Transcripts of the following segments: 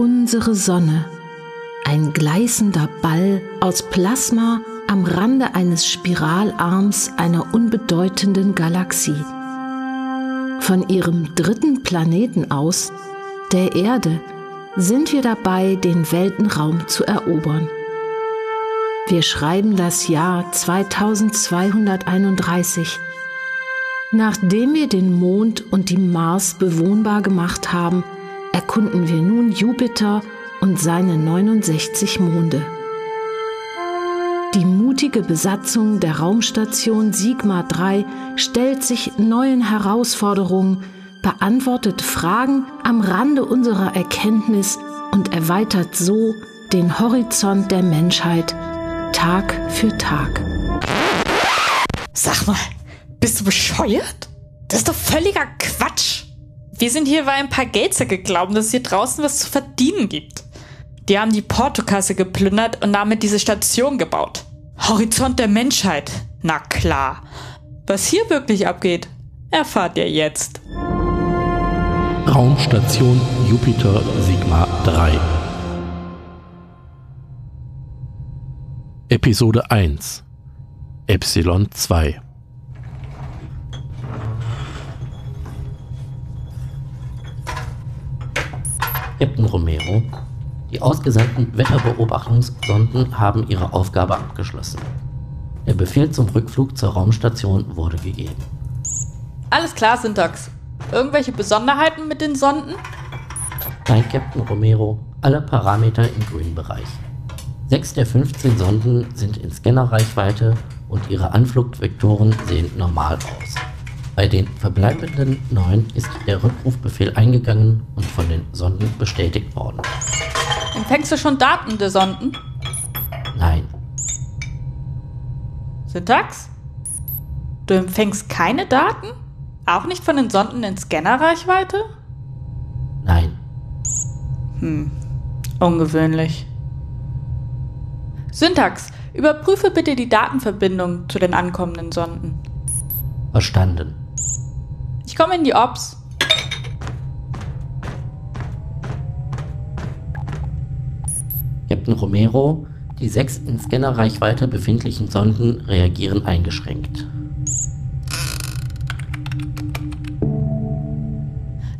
unsere Sonne, ein gleißender Ball aus Plasma am Rande eines Spiralarms einer unbedeutenden Galaxie. Von ihrem dritten Planeten aus, der Erde, sind wir dabei, den Weltenraum zu erobern. Wir schreiben das Jahr 2231. Nachdem wir den Mond und die Mars bewohnbar gemacht haben, erkunden wir nun Jupiter und seine 69 Monde. Die mutige Besatzung der Raumstation Sigma 3 stellt sich neuen Herausforderungen, beantwortet Fragen am Rande unserer Erkenntnis und erweitert so den Horizont der Menschheit Tag für Tag. Sag mal, bist du bescheuert? Das ist doch völliger Quatsch. Wir sind hier, weil ein paar Geldsäcke glauben, dass es hier draußen was zu verdienen gibt. Die haben die Portokasse geplündert und damit diese Station gebaut. Horizont der Menschheit. Na klar. Was hier wirklich abgeht, erfahrt ihr jetzt. Raumstation Jupiter Sigma 3 Episode 1 Epsilon 2 Captain Romero, die ausgesandten Wetterbeobachtungssonden haben ihre Aufgabe abgeschlossen. Der Befehl zum Rückflug zur Raumstation wurde gegeben. Alles klar, Syntax. Irgendwelche Besonderheiten mit den Sonden? Nein, Captain Romero, alle Parameter im grünen Bereich. Sechs der 15 Sonden sind in Scannerreichweite und ihre Anflugvektoren sehen normal aus. Bei den verbleibenden neun ist der Rückrufbefehl eingegangen und von den Sonden bestätigt worden. Empfängst du schon Daten der Sonden? Nein. Syntax? Du empfängst keine Daten? Auch nicht von den Sonden in Scannerreichweite? Nein. Hm, ungewöhnlich. Syntax, überprüfe bitte die Datenverbindung zu den ankommenden Sonden. Verstanden. Ich komme in die Ops. Captain Romero, die sechs in Scannerreichweite befindlichen Sonden reagieren eingeschränkt.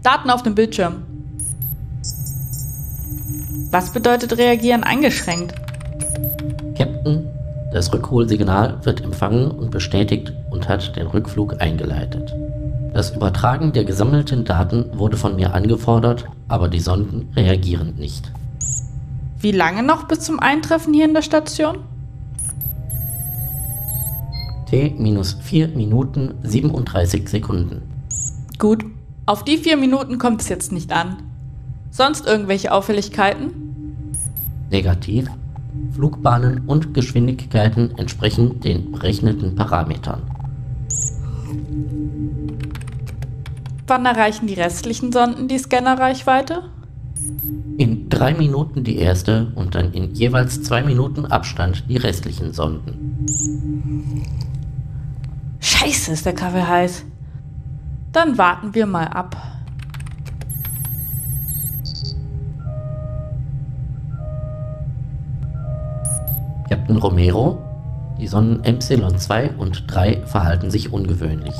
Daten auf dem Bildschirm. Was bedeutet reagieren eingeschränkt? Captain, das Rückholsignal wird empfangen und bestätigt und hat den Rückflug eingeleitet. Das Übertragen der gesammelten Daten wurde von mir angefordert, aber die Sonden reagieren nicht. Wie lange noch bis zum Eintreffen hier in der Station? T minus 4 Minuten 37 Sekunden. Gut, auf die vier Minuten kommt es jetzt nicht an. Sonst irgendwelche Auffälligkeiten? Negativ. Flugbahnen und Geschwindigkeiten entsprechen den berechneten Parametern. Wann erreichen die restlichen Sonden die Scannerreichweite? In drei Minuten die erste und dann in jeweils zwei Minuten Abstand die restlichen Sonden. Scheiße, ist der Kaffee heiß. Dann warten wir mal ab. Captain Romero, die Sonnen Epsilon 2 und 3 verhalten sich ungewöhnlich.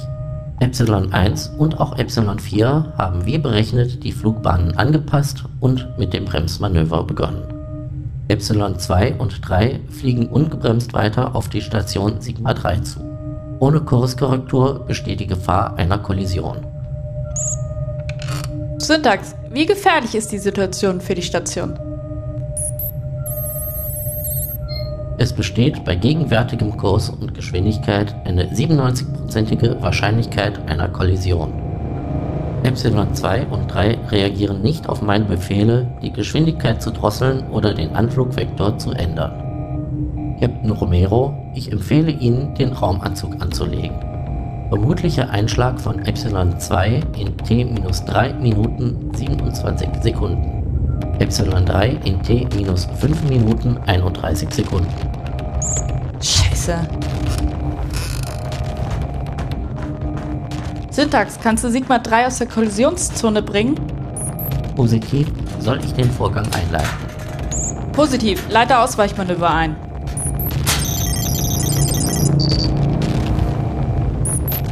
Epsilon 1 und auch Epsilon 4 haben wie berechnet die Flugbahnen angepasst und mit dem Bremsmanöver begonnen. Epsilon 2 und 3 fliegen ungebremst weiter auf die Station Sigma 3 zu. Ohne Kurskorrektur besteht die Gefahr einer Kollision. Syntax, wie gefährlich ist die Situation für die Station? Es besteht bei gegenwärtigem Kurs und Geschwindigkeit eine 97%ige Wahrscheinlichkeit einer Kollision. Epsilon 2 und 3 reagieren nicht auf meine Befehle, die Geschwindigkeit zu drosseln oder den Anflugvektor zu ändern. Captain Romero, ich empfehle Ihnen, den Raumanzug anzulegen. Vermutlicher Einschlag von Epsilon 2 in T-3 Minuten 27 Sekunden. Epsilon 3 in T minus 5 Minuten 31 Sekunden. Scheiße. Syntax, kannst du Sigma 3 aus der Kollisionszone bringen? Positiv, Soll ich den Vorgang einleiten? Positiv, leite Ausweichmanöver ein.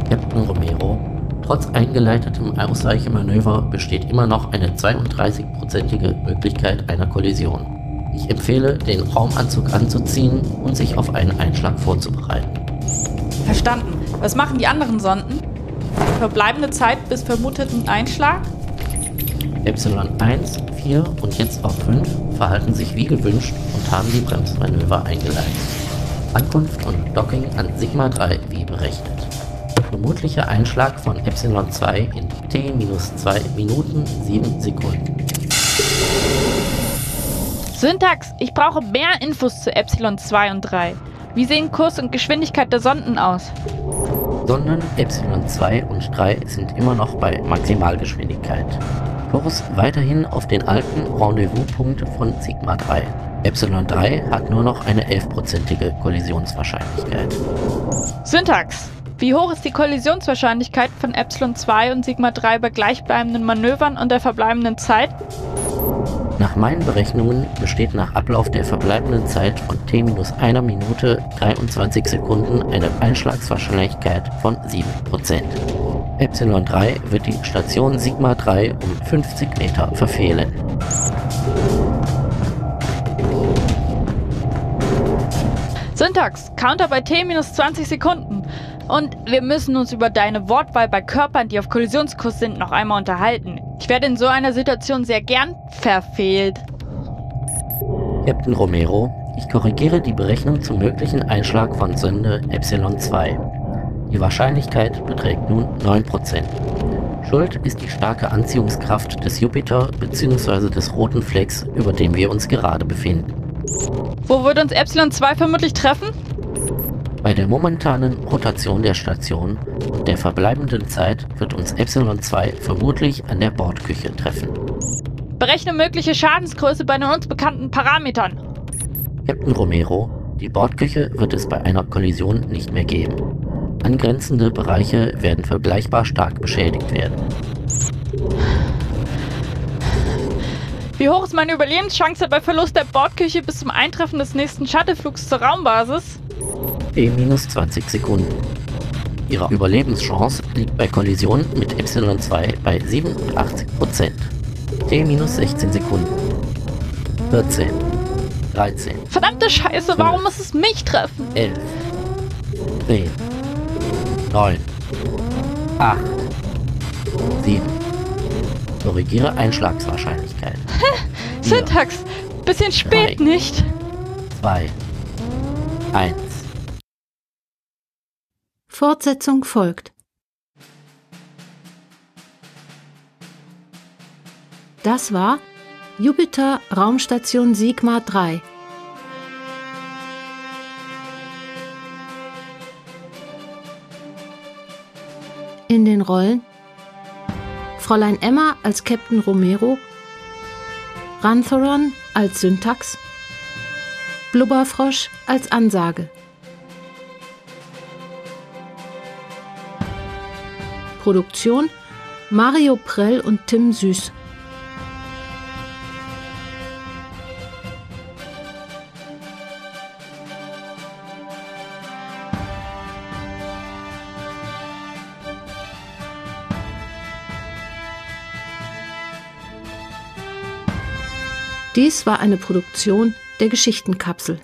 Captain Romero, trotz eingeleitetem Ausweichmanöver besteht immer noch eine 32-prozentige Möglichkeit einer Kollision. Ich empfehle, den Raumanzug anzuziehen und sich auf einen Einschlag vorzubereiten. Verstanden. Was machen die anderen Sonden? Verbleibende Zeit bis vermuteten Einschlag? Epsilon 1, 4 und jetzt auch 5 verhalten sich wie gewünscht und haben die Bremsmanöver eingeleitet. Ankunft und Docking an Sigma 3 wie berechnet. Vermutlicher Einschlag von Epsilon 2 in T-2 Minuten 7 Sekunden. Syntax, ich brauche mehr Infos zu Epsilon 2 und 3. Wie sehen Kurs und Geschwindigkeit der Sonden aus? Sonden Epsilon 2 und 3 sind immer noch bei Maximalgeschwindigkeit. Kurs weiterhin auf den alten Rendezvouspunkt von Sigma 3. Epsilon 3 hat nur noch eine 11%ige Kollisionswahrscheinlichkeit. Syntax, wie hoch ist die Kollisionswahrscheinlichkeit von Epsilon 2 und Sigma 3 bei gleichbleibenden Manövern und der verbleibenden Zeit? Nach meinen Berechnungen besteht nach Ablauf der verbleibenden Zeit von t-1 Minute 23 Sekunden eine Einschlagswahrscheinlichkeit von 7%. Epsilon 3 wird die Station Sigma 3 um 50 Meter verfehlen. Syntax, Counter bei T minus 20 Sekunden. Und wir müssen uns über deine Wortwahl bei Körpern, die auf Kollisionskurs sind, noch einmal unterhalten. Ich werde in so einer Situation sehr gern verfehlt. Captain Romero, ich korrigiere die Berechnung zum möglichen Einschlag von Sünde Epsilon 2. Die Wahrscheinlichkeit beträgt nun 9%. Schuld ist die starke Anziehungskraft des Jupiter bzw. des roten Flecks, über dem wir uns gerade befinden. Wo wird uns Epsilon 2 vermutlich treffen? Bei der momentanen Rotation der Station und der verbleibenden Zeit wird uns Epsilon 2 vermutlich an der Bordküche treffen. Berechne mögliche Schadensgröße bei den uns bekannten Parametern. Captain Romero, die Bordküche wird es bei einer Kollision nicht mehr geben. Angrenzende Bereiche werden vergleichbar stark beschädigt werden. Wie hoch ist meine Überlebenschance bei Verlust der Bordküche bis zum Eintreffen des nächsten Shuttleflugs zur Raumbasis? E-20 Sekunden. Ihre Überlebenschance liegt bei Kollision mit Epsilon 2 bei 87%. T-16 Sekunden. 14. 13. Verdammte Scheiße, warum muss es mich treffen? 11. 10. 9. 8. 7. Korrigiere Einschlagswahrscheinlichkeit. Syntax, bisschen spät, Drei. nicht? 2. 1. Fortsetzung folgt. Das war Jupiter Raumstation Sigma 3. In den Rollen Fräulein Emma als Captain Romero, Rantheron als Syntax, Blubberfrosch als Ansage. Produktion Mario Prell und Tim Süß. Dies war eine Produktion der Geschichtenkapsel.